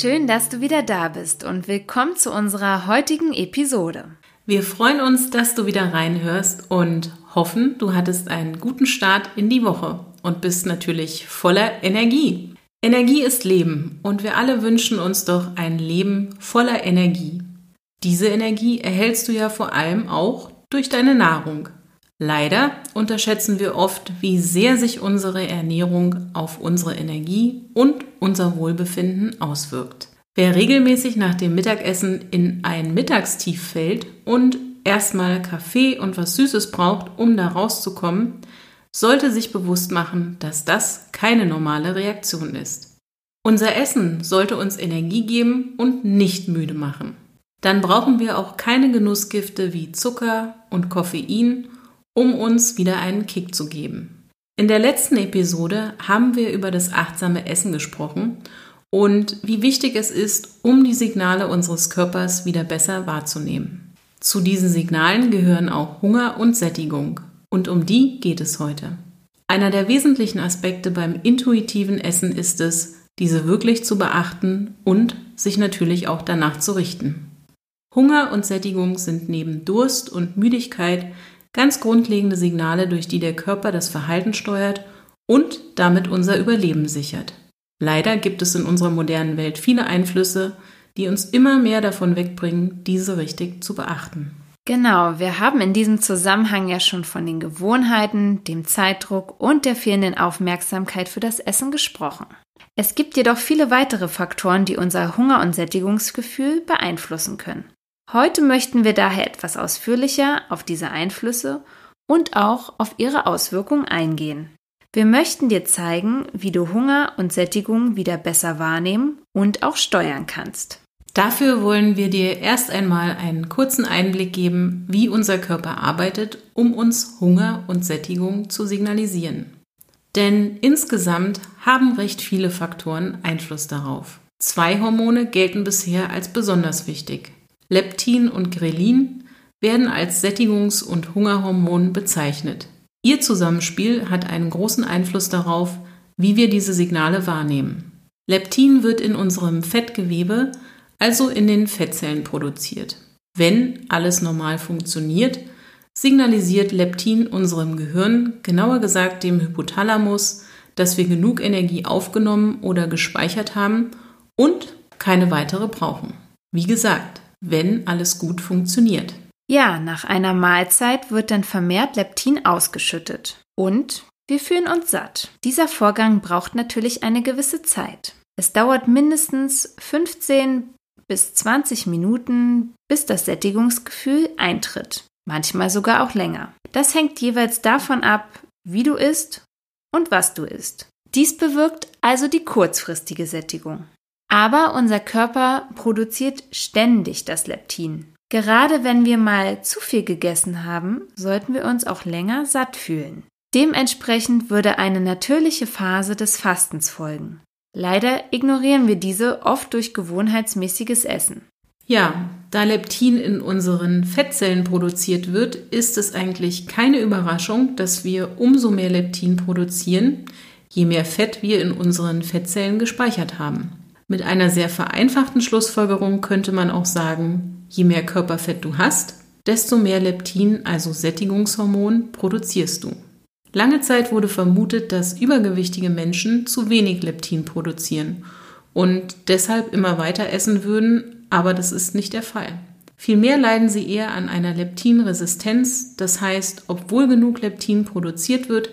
Schön, dass du wieder da bist und willkommen zu unserer heutigen Episode. Wir freuen uns, dass du wieder reinhörst und hoffen, du hattest einen guten Start in die Woche und bist natürlich voller Energie. Energie ist Leben und wir alle wünschen uns doch ein Leben voller Energie. Diese Energie erhältst du ja vor allem auch durch deine Nahrung. Leider unterschätzen wir oft, wie sehr sich unsere Ernährung auf unsere Energie und unser Wohlbefinden auswirkt. Wer regelmäßig nach dem Mittagessen in ein Mittagstief fällt und erstmal Kaffee und was Süßes braucht, um da rauszukommen, sollte sich bewusst machen, dass das keine normale Reaktion ist. Unser Essen sollte uns Energie geben und nicht müde machen. Dann brauchen wir auch keine Genussgifte wie Zucker und Koffein um uns wieder einen Kick zu geben. In der letzten Episode haben wir über das achtsame Essen gesprochen und wie wichtig es ist, um die Signale unseres Körpers wieder besser wahrzunehmen. Zu diesen Signalen gehören auch Hunger und Sättigung und um die geht es heute. Einer der wesentlichen Aspekte beim intuitiven Essen ist es, diese wirklich zu beachten und sich natürlich auch danach zu richten. Hunger und Sättigung sind neben Durst und Müdigkeit Ganz grundlegende Signale, durch die der Körper das Verhalten steuert und damit unser Überleben sichert. Leider gibt es in unserer modernen Welt viele Einflüsse, die uns immer mehr davon wegbringen, diese richtig zu beachten. Genau, wir haben in diesem Zusammenhang ja schon von den Gewohnheiten, dem Zeitdruck und der fehlenden Aufmerksamkeit für das Essen gesprochen. Es gibt jedoch viele weitere Faktoren, die unser Hunger- und Sättigungsgefühl beeinflussen können. Heute möchten wir daher etwas ausführlicher auf diese Einflüsse und auch auf ihre Auswirkungen eingehen. Wir möchten dir zeigen, wie du Hunger und Sättigung wieder besser wahrnehmen und auch steuern kannst. Dafür wollen wir dir erst einmal einen kurzen Einblick geben, wie unser Körper arbeitet, um uns Hunger und Sättigung zu signalisieren. Denn insgesamt haben recht viele Faktoren Einfluss darauf. Zwei Hormone gelten bisher als besonders wichtig. Leptin und Grelin werden als Sättigungs- und Hungerhormon bezeichnet. Ihr Zusammenspiel hat einen großen Einfluss darauf, wie wir diese Signale wahrnehmen. Leptin wird in unserem Fettgewebe, also in den Fettzellen produziert. Wenn alles normal funktioniert, signalisiert Leptin unserem Gehirn, genauer gesagt dem Hypothalamus, dass wir genug Energie aufgenommen oder gespeichert haben und keine weitere brauchen. Wie gesagt, wenn alles gut funktioniert. Ja, nach einer Mahlzeit wird dann vermehrt Leptin ausgeschüttet. Und wir fühlen uns satt. Dieser Vorgang braucht natürlich eine gewisse Zeit. Es dauert mindestens 15 bis 20 Minuten, bis das Sättigungsgefühl eintritt. Manchmal sogar auch länger. Das hängt jeweils davon ab, wie du isst und was du isst. Dies bewirkt also die kurzfristige Sättigung. Aber unser Körper produziert ständig das Leptin. Gerade wenn wir mal zu viel gegessen haben, sollten wir uns auch länger satt fühlen. Dementsprechend würde eine natürliche Phase des Fastens folgen. Leider ignorieren wir diese oft durch gewohnheitsmäßiges Essen. Ja, da Leptin in unseren Fettzellen produziert wird, ist es eigentlich keine Überraschung, dass wir umso mehr Leptin produzieren, je mehr Fett wir in unseren Fettzellen gespeichert haben. Mit einer sehr vereinfachten Schlussfolgerung könnte man auch sagen, je mehr Körperfett du hast, desto mehr Leptin, also Sättigungshormon, produzierst du. Lange Zeit wurde vermutet, dass übergewichtige Menschen zu wenig Leptin produzieren und deshalb immer weiter essen würden, aber das ist nicht der Fall. Vielmehr leiden sie eher an einer Leptinresistenz, das heißt, obwohl genug Leptin produziert wird,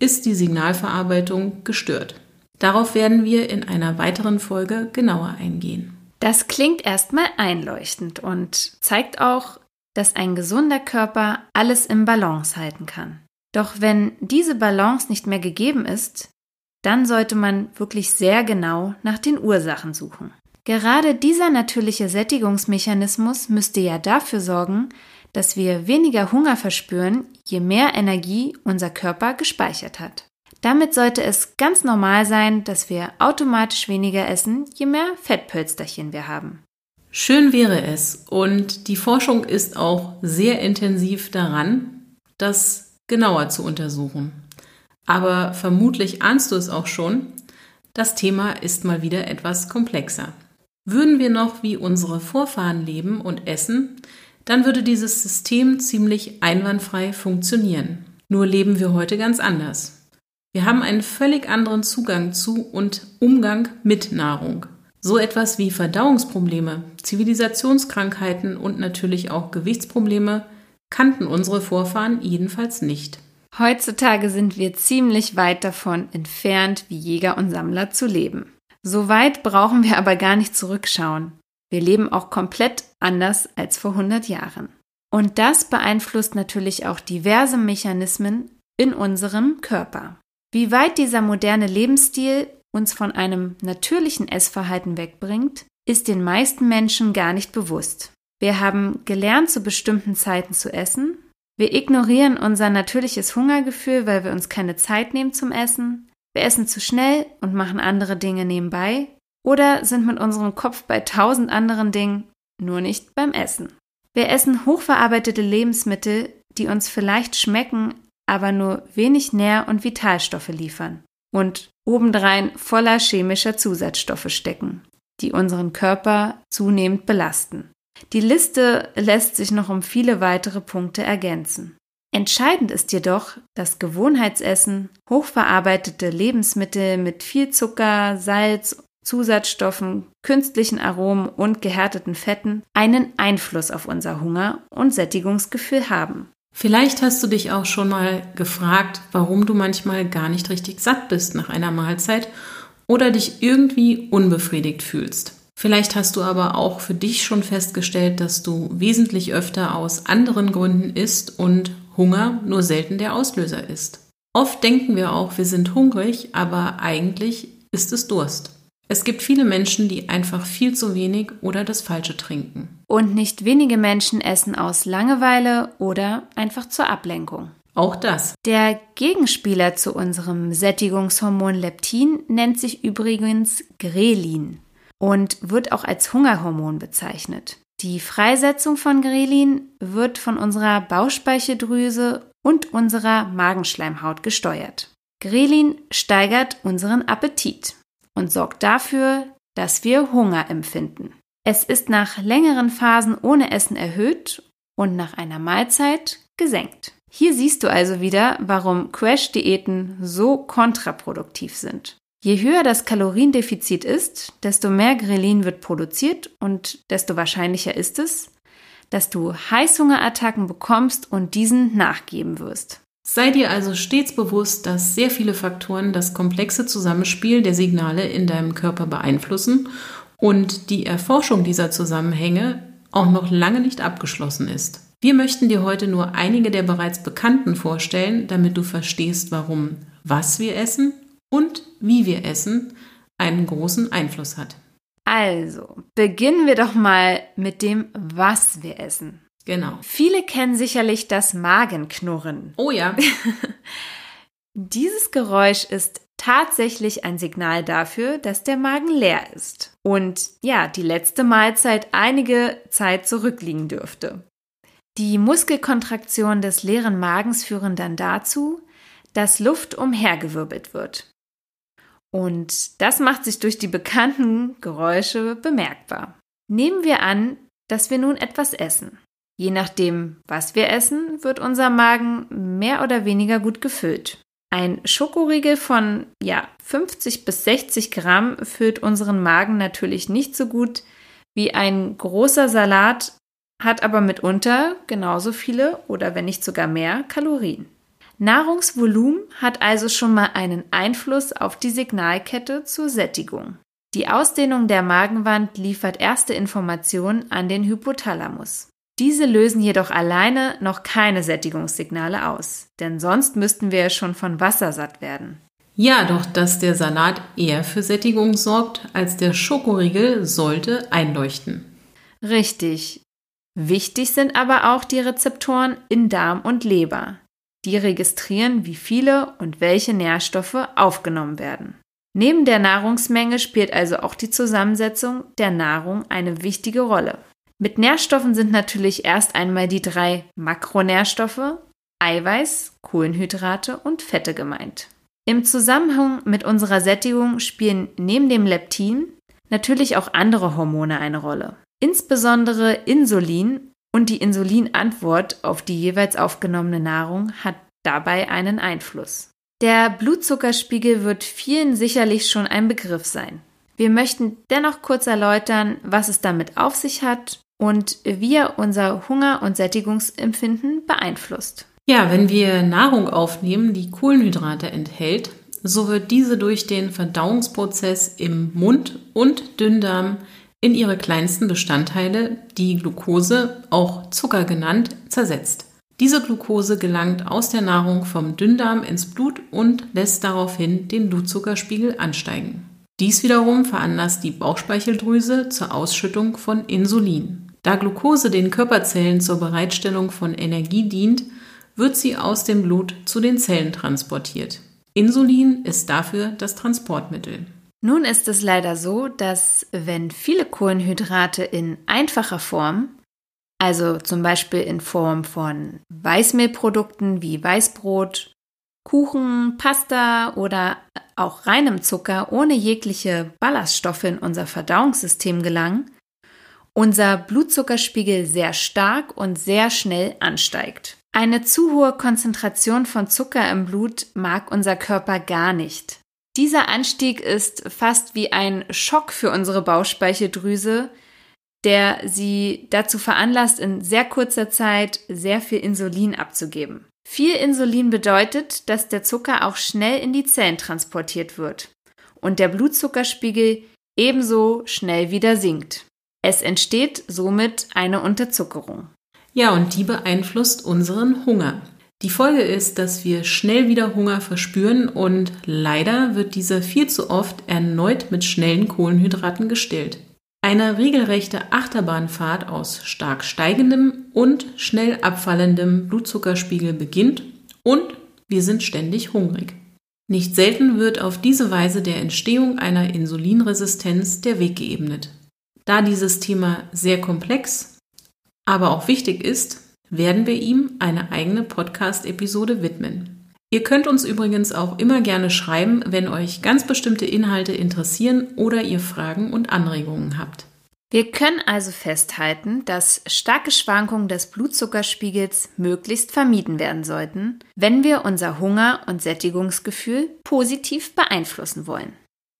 ist die Signalverarbeitung gestört. Darauf werden wir in einer weiteren Folge genauer eingehen. Das klingt erstmal einleuchtend und zeigt auch, dass ein gesunder Körper alles im Balance halten kann. Doch wenn diese Balance nicht mehr gegeben ist, dann sollte man wirklich sehr genau nach den Ursachen suchen. Gerade dieser natürliche Sättigungsmechanismus müsste ja dafür sorgen, dass wir weniger Hunger verspüren, je mehr Energie unser Körper gespeichert hat. Damit sollte es ganz normal sein, dass wir automatisch weniger essen, je mehr Fettpölsterchen wir haben. Schön wäre es und die Forschung ist auch sehr intensiv daran, das genauer zu untersuchen. Aber vermutlich ahnst du es auch schon, das Thema ist mal wieder etwas komplexer. Würden wir noch wie unsere Vorfahren leben und essen, dann würde dieses System ziemlich einwandfrei funktionieren. Nur leben wir heute ganz anders. Wir haben einen völlig anderen Zugang zu und Umgang mit Nahrung. So etwas wie Verdauungsprobleme, Zivilisationskrankheiten und natürlich auch Gewichtsprobleme kannten unsere Vorfahren jedenfalls nicht. Heutzutage sind wir ziemlich weit davon entfernt, wie Jäger und Sammler zu leben. So weit brauchen wir aber gar nicht zurückschauen. Wir leben auch komplett anders als vor 100 Jahren. Und das beeinflusst natürlich auch diverse Mechanismen in unserem Körper. Wie weit dieser moderne Lebensstil uns von einem natürlichen Essverhalten wegbringt, ist den meisten Menschen gar nicht bewusst. Wir haben gelernt, zu bestimmten Zeiten zu essen. Wir ignorieren unser natürliches Hungergefühl, weil wir uns keine Zeit nehmen zum Essen. Wir essen zu schnell und machen andere Dinge nebenbei. Oder sind mit unserem Kopf bei tausend anderen Dingen, nur nicht beim Essen. Wir essen hochverarbeitete Lebensmittel, die uns vielleicht schmecken, aber nur wenig Nähr- und Vitalstoffe liefern und obendrein voller chemischer Zusatzstoffe stecken, die unseren Körper zunehmend belasten. Die Liste lässt sich noch um viele weitere Punkte ergänzen. Entscheidend ist jedoch, dass Gewohnheitsessen, hochverarbeitete Lebensmittel mit viel Zucker, Salz, Zusatzstoffen, künstlichen Aromen und gehärteten Fetten einen Einfluss auf unser Hunger und Sättigungsgefühl haben. Vielleicht hast du dich auch schon mal gefragt, warum du manchmal gar nicht richtig satt bist nach einer Mahlzeit oder dich irgendwie unbefriedigt fühlst. Vielleicht hast du aber auch für dich schon festgestellt, dass du wesentlich öfter aus anderen Gründen isst und Hunger nur selten der Auslöser ist. Oft denken wir auch, wir sind hungrig, aber eigentlich ist es Durst. Es gibt viele Menschen, die einfach viel zu wenig oder das Falsche trinken. Und nicht wenige Menschen essen aus Langeweile oder einfach zur Ablenkung. Auch das. Der Gegenspieler zu unserem Sättigungshormon Leptin nennt sich übrigens Grelin und wird auch als Hungerhormon bezeichnet. Die Freisetzung von Grelin wird von unserer Bauchspeicheldrüse und unserer Magenschleimhaut gesteuert. Grelin steigert unseren Appetit und sorgt dafür, dass wir Hunger empfinden. Es ist nach längeren Phasen ohne Essen erhöht und nach einer Mahlzeit gesenkt. Hier siehst du also wieder, warum Crash-Diäten so kontraproduktiv sind. Je höher das Kaloriendefizit ist, desto mehr Grelin wird produziert und desto wahrscheinlicher ist es, dass du Heißhungerattacken bekommst und diesen nachgeben wirst. Sei dir also stets bewusst, dass sehr viele Faktoren das komplexe Zusammenspiel der Signale in deinem Körper beeinflussen und die Erforschung dieser Zusammenhänge auch noch lange nicht abgeschlossen ist. Wir möchten dir heute nur einige der bereits bekannten vorstellen, damit du verstehst, warum was wir essen und wie wir essen einen großen Einfluss hat. Also, beginnen wir doch mal mit dem, was wir essen. Genau. Viele kennen sicherlich das Magenknurren. Oh ja. Dieses Geräusch ist tatsächlich ein Signal dafür, dass der Magen leer ist und ja, die letzte Mahlzeit einige Zeit zurückliegen dürfte. Die Muskelkontraktionen des leeren Magens führen dann dazu, dass Luft umhergewirbelt wird. Und das macht sich durch die bekannten Geräusche bemerkbar. Nehmen wir an, dass wir nun etwas essen. Je nachdem, was wir essen, wird unser Magen mehr oder weniger gut gefüllt. Ein Schokoriegel von ja, 50 bis 60 Gramm füllt unseren Magen natürlich nicht so gut wie ein großer Salat, hat aber mitunter genauso viele oder wenn nicht sogar mehr Kalorien. Nahrungsvolumen hat also schon mal einen Einfluss auf die Signalkette zur Sättigung. Die Ausdehnung der Magenwand liefert erste Informationen an den Hypothalamus. Diese lösen jedoch alleine noch keine Sättigungssignale aus, denn sonst müssten wir ja schon von Wasser satt werden. Ja, doch dass der Salat eher für Sättigung sorgt als der Schokoriegel, sollte einleuchten. Richtig. Wichtig sind aber auch die Rezeptoren in Darm und Leber. Die registrieren, wie viele und welche Nährstoffe aufgenommen werden. Neben der Nahrungsmenge spielt also auch die Zusammensetzung der Nahrung eine wichtige Rolle. Mit Nährstoffen sind natürlich erst einmal die drei Makronährstoffe Eiweiß, Kohlenhydrate und Fette gemeint. Im Zusammenhang mit unserer Sättigung spielen neben dem Leptin natürlich auch andere Hormone eine Rolle. Insbesondere Insulin und die Insulinantwort auf die jeweils aufgenommene Nahrung hat dabei einen Einfluss. Der Blutzuckerspiegel wird vielen sicherlich schon ein Begriff sein. Wir möchten dennoch kurz erläutern, was es damit auf sich hat und wie er unser Hunger- und Sättigungsempfinden beeinflusst. Ja, wenn wir Nahrung aufnehmen, die Kohlenhydrate enthält, so wird diese durch den Verdauungsprozess im Mund und Dünndarm in ihre kleinsten Bestandteile, die Glucose, auch Zucker genannt, zersetzt. Diese Glucose gelangt aus der Nahrung vom Dünndarm ins Blut und lässt daraufhin den Blutzuckerspiegel ansteigen. Dies wiederum veranlasst die Bauchspeicheldrüse zur Ausschüttung von Insulin. Da Glucose den Körperzellen zur Bereitstellung von Energie dient, wird sie aus dem Blut zu den Zellen transportiert. Insulin ist dafür das Transportmittel. Nun ist es leider so, dass wenn viele Kohlenhydrate in einfacher Form, also zum Beispiel in Form von Weißmehlprodukten wie Weißbrot, Kuchen, Pasta oder auch reinem Zucker ohne jegliche Ballaststoffe in unser Verdauungssystem gelangen, unser Blutzuckerspiegel sehr stark und sehr schnell ansteigt. Eine zu hohe Konzentration von Zucker im Blut mag unser Körper gar nicht. Dieser Anstieg ist fast wie ein Schock für unsere Bauchspeicheldrüse, der sie dazu veranlasst, in sehr kurzer Zeit sehr viel Insulin abzugeben. Viel Insulin bedeutet, dass der Zucker auch schnell in die Zellen transportiert wird und der Blutzuckerspiegel ebenso schnell wieder sinkt. Es entsteht somit eine Unterzuckerung. Ja, und die beeinflusst unseren Hunger. Die Folge ist, dass wir schnell wieder Hunger verspüren und leider wird dieser viel zu oft erneut mit schnellen Kohlenhydraten gestillt. Eine regelrechte Achterbahnfahrt aus stark steigendem und schnell abfallendem Blutzuckerspiegel beginnt und wir sind ständig hungrig. Nicht selten wird auf diese Weise der Entstehung einer Insulinresistenz der Weg geebnet. Da dieses Thema sehr komplex, aber auch wichtig ist, werden wir ihm eine eigene Podcast-Episode widmen. Ihr könnt uns übrigens auch immer gerne schreiben, wenn euch ganz bestimmte Inhalte interessieren oder ihr Fragen und Anregungen habt. Wir können also festhalten, dass starke Schwankungen des Blutzuckerspiegels möglichst vermieden werden sollten, wenn wir unser Hunger- und Sättigungsgefühl positiv beeinflussen wollen.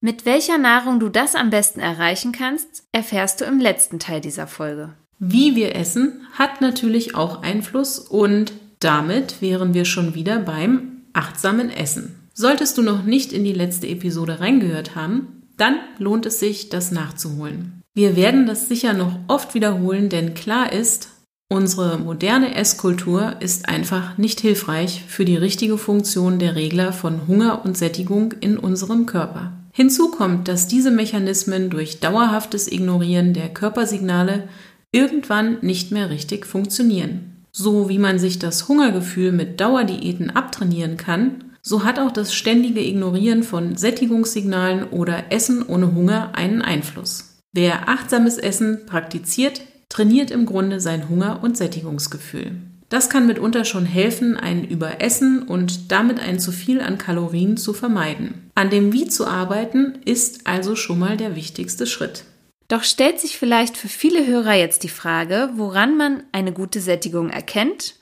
Mit welcher Nahrung du das am besten erreichen kannst, erfährst du im letzten Teil dieser Folge. Wie wir essen, hat natürlich auch Einfluss und damit wären wir schon wieder beim achtsamen Essen. Solltest du noch nicht in die letzte Episode reingehört haben, dann lohnt es sich, das nachzuholen. Wir werden das sicher noch oft wiederholen, denn klar ist, unsere moderne Esskultur ist einfach nicht hilfreich für die richtige Funktion der Regler von Hunger und Sättigung in unserem Körper. Hinzu kommt, dass diese Mechanismen durch dauerhaftes Ignorieren der Körpersignale irgendwann nicht mehr richtig funktionieren. So wie man sich das Hungergefühl mit Dauerdiäten abtrainieren kann, so hat auch das ständige Ignorieren von Sättigungssignalen oder Essen ohne Hunger einen Einfluss. Wer achtsames Essen praktiziert, trainiert im Grunde sein Hunger- und Sättigungsgefühl. Das kann mitunter schon helfen, ein Überessen und damit ein zu viel an Kalorien zu vermeiden. An dem Wie zu arbeiten ist also schon mal der wichtigste Schritt. Doch stellt sich vielleicht für viele Hörer jetzt die Frage, woran man eine gute Sättigung erkennt.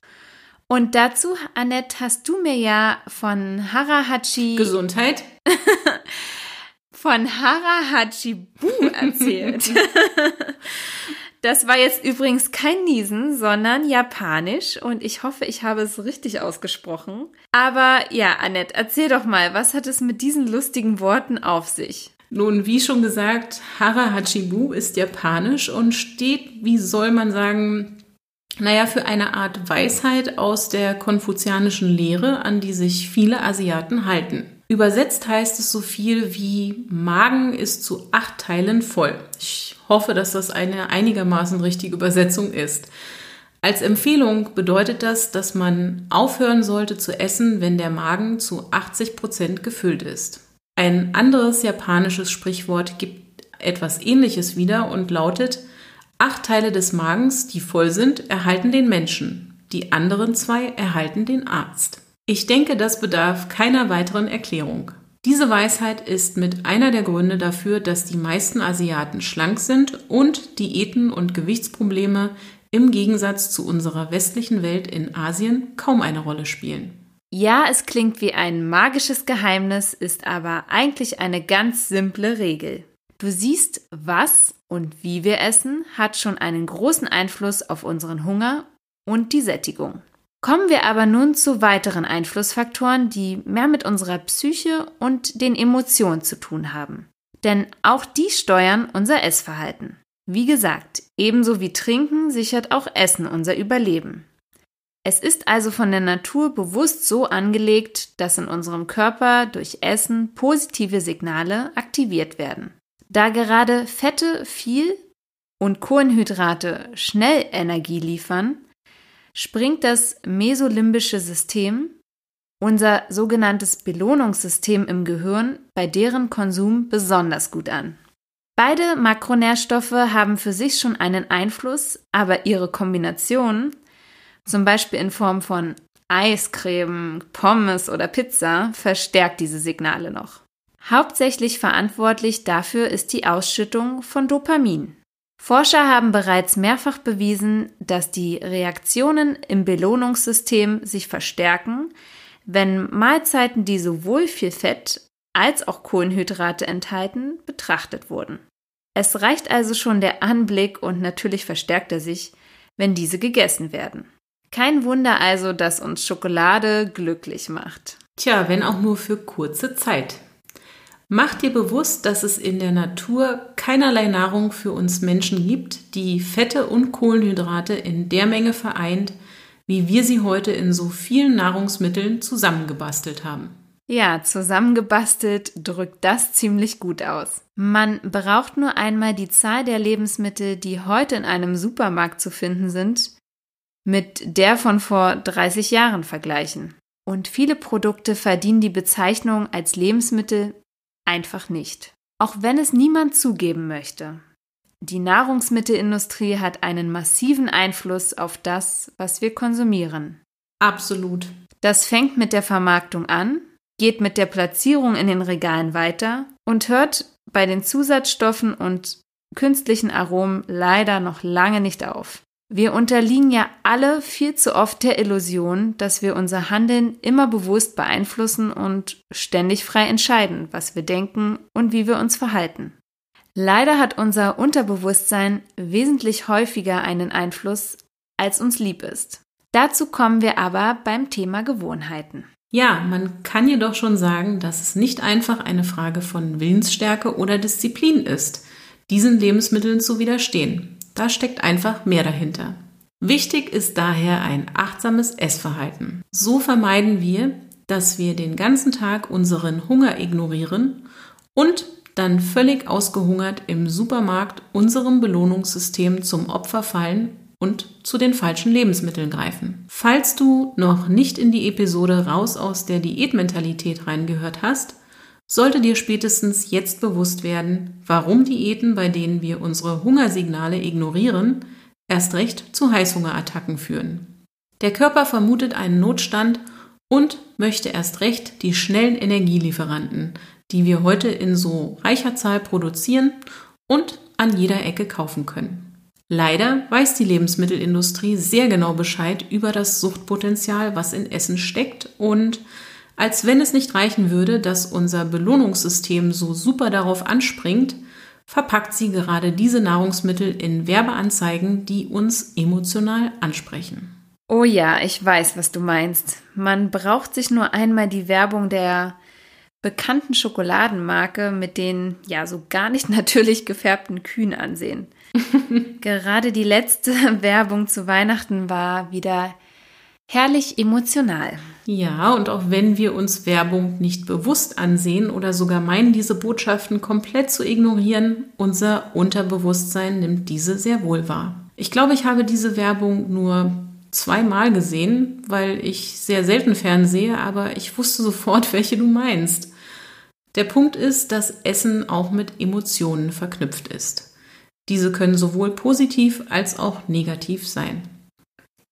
Und dazu, Annette, hast du mir ja von Harahachi Gesundheit von Harahachi Bu erzählt. Das war jetzt übrigens kein Niesen, sondern Japanisch und ich hoffe, ich habe es richtig ausgesprochen. Aber ja, Annette, erzähl doch mal, was hat es mit diesen lustigen Worten auf sich? Nun, wie schon gesagt, Hara Hachibu ist japanisch und steht, wie soll man sagen, Naja, für eine Art Weisheit aus der konfuzianischen Lehre, an die sich viele Asiaten halten. Übersetzt heißt es so viel wie Magen ist zu acht Teilen voll. Ich hoffe, dass das eine einigermaßen richtige Übersetzung ist. Als Empfehlung bedeutet das, dass man aufhören sollte zu essen, wenn der Magen zu 80 Prozent gefüllt ist. Ein anderes japanisches Sprichwort gibt etwas Ähnliches wieder und lautet, acht Teile des Magens, die voll sind, erhalten den Menschen, die anderen zwei erhalten den Arzt. Ich denke, das bedarf keiner weiteren Erklärung. Diese Weisheit ist mit einer der Gründe dafür, dass die meisten Asiaten schlank sind und Diäten und Gewichtsprobleme im Gegensatz zu unserer westlichen Welt in Asien kaum eine Rolle spielen. Ja, es klingt wie ein magisches Geheimnis, ist aber eigentlich eine ganz simple Regel. Du siehst, was und wie wir essen, hat schon einen großen Einfluss auf unseren Hunger und die Sättigung. Kommen wir aber nun zu weiteren Einflussfaktoren, die mehr mit unserer Psyche und den Emotionen zu tun haben. Denn auch die steuern unser Essverhalten. Wie gesagt, ebenso wie Trinken sichert auch Essen unser Überleben. Es ist also von der Natur bewusst so angelegt, dass in unserem Körper durch Essen positive Signale aktiviert werden. Da gerade Fette viel und Kohlenhydrate schnell Energie liefern, springt das mesolimbische System, unser sogenanntes Belohnungssystem im Gehirn, bei deren Konsum besonders gut an. Beide Makronährstoffe haben für sich schon einen Einfluss, aber ihre Kombination, zum Beispiel in Form von Eiscreme, Pommes oder Pizza, verstärkt diese Signale noch. Hauptsächlich verantwortlich dafür ist die Ausschüttung von Dopamin. Forscher haben bereits mehrfach bewiesen, dass die Reaktionen im Belohnungssystem sich verstärken, wenn Mahlzeiten, die sowohl viel Fett als auch Kohlenhydrate enthalten, betrachtet wurden. Es reicht also schon der Anblick und natürlich verstärkt er sich, wenn diese gegessen werden. Kein Wunder also, dass uns Schokolade glücklich macht. Tja, wenn auch nur für kurze Zeit. Mach dir bewusst, dass es in der Natur keinerlei Nahrung für uns Menschen gibt, die Fette und Kohlenhydrate in der Menge vereint, wie wir sie heute in so vielen Nahrungsmitteln zusammengebastelt haben. Ja, zusammengebastelt drückt das ziemlich gut aus. Man braucht nur einmal die Zahl der Lebensmittel, die heute in einem Supermarkt zu finden sind, mit der von vor 30 Jahren vergleichen. Und viele Produkte verdienen die Bezeichnung als Lebensmittel einfach nicht. Auch wenn es niemand zugeben möchte. Die Nahrungsmittelindustrie hat einen massiven Einfluss auf das, was wir konsumieren. Absolut. Das fängt mit der Vermarktung an, geht mit der Platzierung in den Regalen weiter und hört bei den Zusatzstoffen und künstlichen Aromen leider noch lange nicht auf. Wir unterliegen ja alle viel zu oft der Illusion, dass wir unser Handeln immer bewusst beeinflussen und ständig frei entscheiden, was wir denken und wie wir uns verhalten. Leider hat unser Unterbewusstsein wesentlich häufiger einen Einfluss, als uns lieb ist. Dazu kommen wir aber beim Thema Gewohnheiten. Ja, man kann jedoch schon sagen, dass es nicht einfach eine Frage von Willensstärke oder Disziplin ist, diesen Lebensmitteln zu widerstehen. Da steckt einfach mehr dahinter. Wichtig ist daher ein achtsames Essverhalten. So vermeiden wir, dass wir den ganzen Tag unseren Hunger ignorieren und dann völlig ausgehungert im Supermarkt unserem Belohnungssystem zum Opfer fallen und zu den falschen Lebensmitteln greifen. Falls du noch nicht in die Episode Raus aus der Diätmentalität reingehört hast, sollte dir spätestens jetzt bewusst werden, warum Diäten, bei denen wir unsere Hungersignale ignorieren, erst recht zu Heißhungerattacken führen. Der Körper vermutet einen Notstand und möchte erst recht die schnellen Energielieferanten, die wir heute in so reicher Zahl produzieren und an jeder Ecke kaufen können. Leider weiß die Lebensmittelindustrie sehr genau Bescheid über das Suchtpotenzial, was in Essen steckt und als wenn es nicht reichen würde, dass unser Belohnungssystem so super darauf anspringt, verpackt sie gerade diese Nahrungsmittel in Werbeanzeigen, die uns emotional ansprechen. Oh ja, ich weiß, was du meinst. Man braucht sich nur einmal die Werbung der bekannten Schokoladenmarke mit den ja so gar nicht natürlich gefärbten Kühen ansehen. Gerade die letzte Werbung zu Weihnachten war wieder herrlich emotional. Ja, und auch wenn wir uns Werbung nicht bewusst ansehen oder sogar meinen, diese Botschaften komplett zu ignorieren, unser Unterbewusstsein nimmt diese sehr wohl wahr. Ich glaube, ich habe diese Werbung nur zweimal gesehen, weil ich sehr selten fernsehe, aber ich wusste sofort, welche du meinst. Der Punkt ist, dass Essen auch mit Emotionen verknüpft ist. Diese können sowohl positiv als auch negativ sein.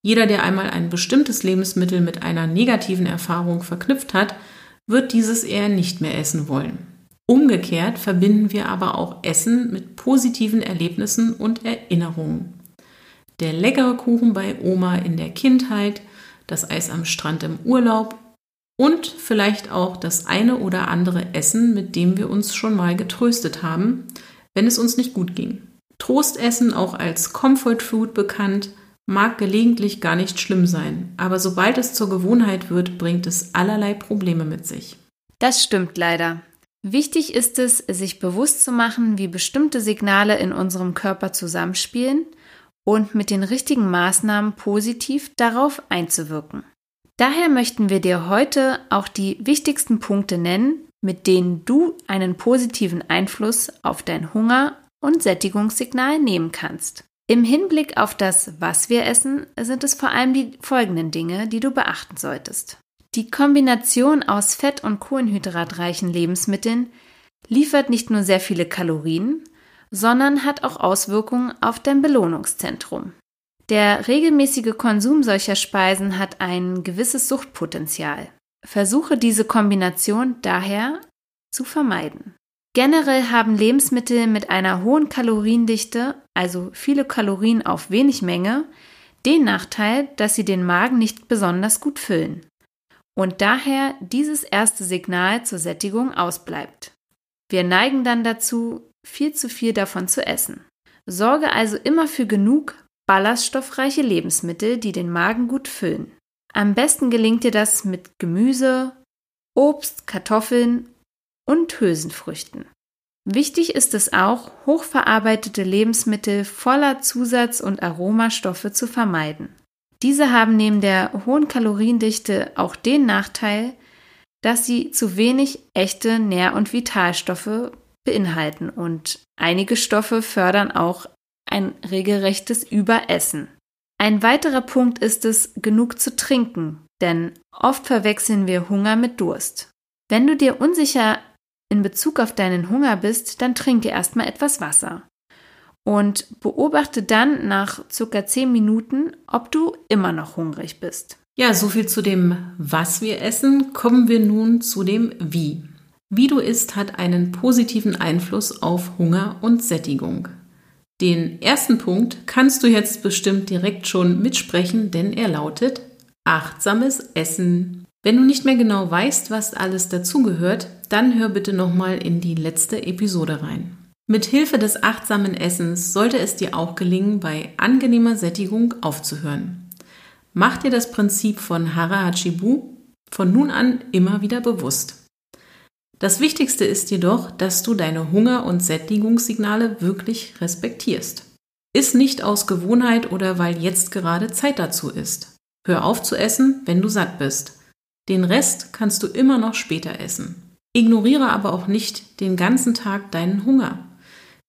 Jeder, der einmal ein bestimmtes Lebensmittel mit einer negativen Erfahrung verknüpft hat, wird dieses eher nicht mehr essen wollen. Umgekehrt verbinden wir aber auch Essen mit positiven Erlebnissen und Erinnerungen. Der leckere Kuchen bei Oma in der Kindheit, das Eis am Strand im Urlaub und vielleicht auch das eine oder andere Essen, mit dem wir uns schon mal getröstet haben, wenn es uns nicht gut ging. Trostessen, auch als Comfort Food bekannt, mag gelegentlich gar nicht schlimm sein, aber sobald es zur Gewohnheit wird, bringt es allerlei Probleme mit sich. Das stimmt leider. Wichtig ist es, sich bewusst zu machen, wie bestimmte Signale in unserem Körper zusammenspielen und mit den richtigen Maßnahmen positiv darauf einzuwirken. Daher möchten wir dir heute auch die wichtigsten Punkte nennen, mit denen du einen positiven Einfluss auf dein Hunger- und Sättigungssignal nehmen kannst. Im Hinblick auf das, was wir essen, sind es vor allem die folgenden Dinge, die du beachten solltest. Die Kombination aus fett- und kohlenhydratreichen Lebensmitteln liefert nicht nur sehr viele Kalorien, sondern hat auch Auswirkungen auf dein Belohnungszentrum. Der regelmäßige Konsum solcher Speisen hat ein gewisses Suchtpotenzial. Versuche diese Kombination daher zu vermeiden. Generell haben Lebensmittel mit einer hohen Kaloriendichte, also viele Kalorien auf wenig Menge, den Nachteil, dass sie den Magen nicht besonders gut füllen und daher dieses erste Signal zur Sättigung ausbleibt. Wir neigen dann dazu, viel zu viel davon zu essen. Sorge also immer für genug ballaststoffreiche Lebensmittel, die den Magen gut füllen. Am besten gelingt dir das mit Gemüse, Obst, Kartoffeln und Hülsenfrüchten. Wichtig ist es auch, hochverarbeitete Lebensmittel voller Zusatz- und Aromastoffe zu vermeiden. Diese haben neben der hohen Kaloriendichte auch den Nachteil, dass sie zu wenig echte Nähr- und Vitalstoffe beinhalten und einige Stoffe fördern auch ein regelrechtes Überessen. Ein weiterer Punkt ist es, genug zu trinken, denn oft verwechseln wir Hunger mit Durst. Wenn du dir unsicher in Bezug auf deinen Hunger bist, dann trinke erstmal etwas Wasser. Und beobachte dann nach circa 10 Minuten, ob du immer noch hungrig bist. Ja, so viel zu dem, was wir essen. Kommen wir nun zu dem Wie. Wie du isst, hat einen positiven Einfluss auf Hunger und Sättigung. Den ersten Punkt kannst du jetzt bestimmt direkt schon mitsprechen, denn er lautet achtsames Essen. Wenn du nicht mehr genau weißt, was alles dazugehört, dann hör bitte nochmal in die letzte Episode rein. Mit Hilfe des achtsamen Essens sollte es dir auch gelingen, bei angenehmer Sättigung aufzuhören. Mach dir das Prinzip von Hara Hachibu von nun an immer wieder bewusst. Das Wichtigste ist jedoch, dass du deine Hunger- und Sättigungssignale wirklich respektierst. Iss nicht aus Gewohnheit oder weil jetzt gerade Zeit dazu ist. Hör auf zu essen, wenn du satt bist. Den Rest kannst du immer noch später essen. Ignoriere aber auch nicht den ganzen Tag deinen Hunger.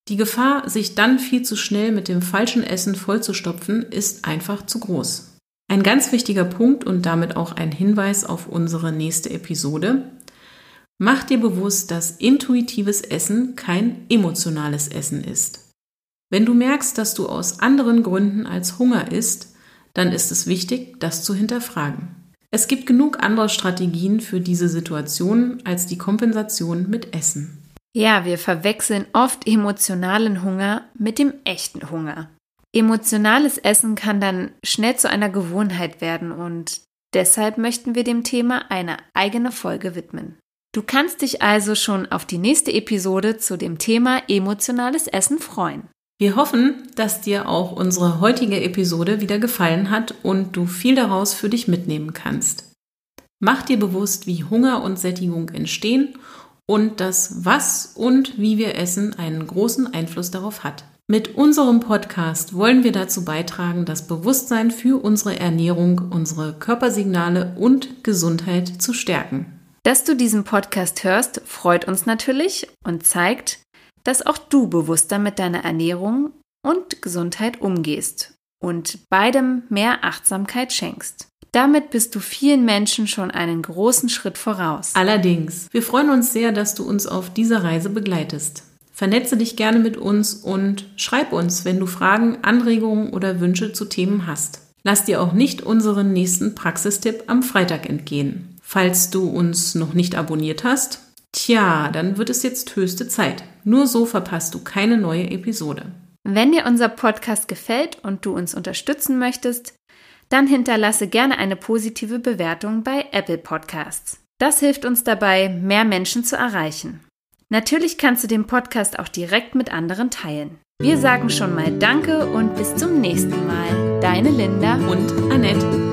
Die Gefahr, sich dann viel zu schnell mit dem falschen Essen vollzustopfen, ist einfach zu groß. Ein ganz wichtiger Punkt und damit auch ein Hinweis auf unsere nächste Episode. Mach dir bewusst, dass intuitives Essen kein emotionales Essen ist. Wenn du merkst, dass du aus anderen Gründen als Hunger isst, dann ist es wichtig, das zu hinterfragen. Es gibt genug andere Strategien für diese Situation als die Kompensation mit Essen. Ja, wir verwechseln oft emotionalen Hunger mit dem echten Hunger. Emotionales Essen kann dann schnell zu einer Gewohnheit werden und deshalb möchten wir dem Thema eine eigene Folge widmen. Du kannst dich also schon auf die nächste Episode zu dem Thema emotionales Essen freuen. Wir hoffen, dass dir auch unsere heutige Episode wieder gefallen hat und du viel daraus für dich mitnehmen kannst. Mach dir bewusst, wie Hunger und Sättigung entstehen und dass was und wie wir essen einen großen Einfluss darauf hat. Mit unserem Podcast wollen wir dazu beitragen, das Bewusstsein für unsere Ernährung, unsere Körpersignale und Gesundheit zu stärken. Dass du diesen Podcast hörst, freut uns natürlich und zeigt, dass auch du bewusster mit deiner Ernährung und Gesundheit umgehst und beidem mehr Achtsamkeit schenkst. Damit bist du vielen Menschen schon einen großen Schritt voraus. Allerdings, wir freuen uns sehr, dass du uns auf dieser Reise begleitest. Vernetze dich gerne mit uns und schreib uns, wenn du Fragen, Anregungen oder Wünsche zu Themen hast. Lass dir auch nicht unseren nächsten Praxistipp am Freitag entgehen. Falls du uns noch nicht abonniert hast, tja, dann wird es jetzt höchste Zeit. Nur so verpasst du keine neue Episode. Wenn dir unser Podcast gefällt und du uns unterstützen möchtest, dann hinterlasse gerne eine positive Bewertung bei Apple Podcasts. Das hilft uns dabei, mehr Menschen zu erreichen. Natürlich kannst du den Podcast auch direkt mit anderen teilen. Wir sagen schon mal Danke und bis zum nächsten Mal. Deine Linda und Annette.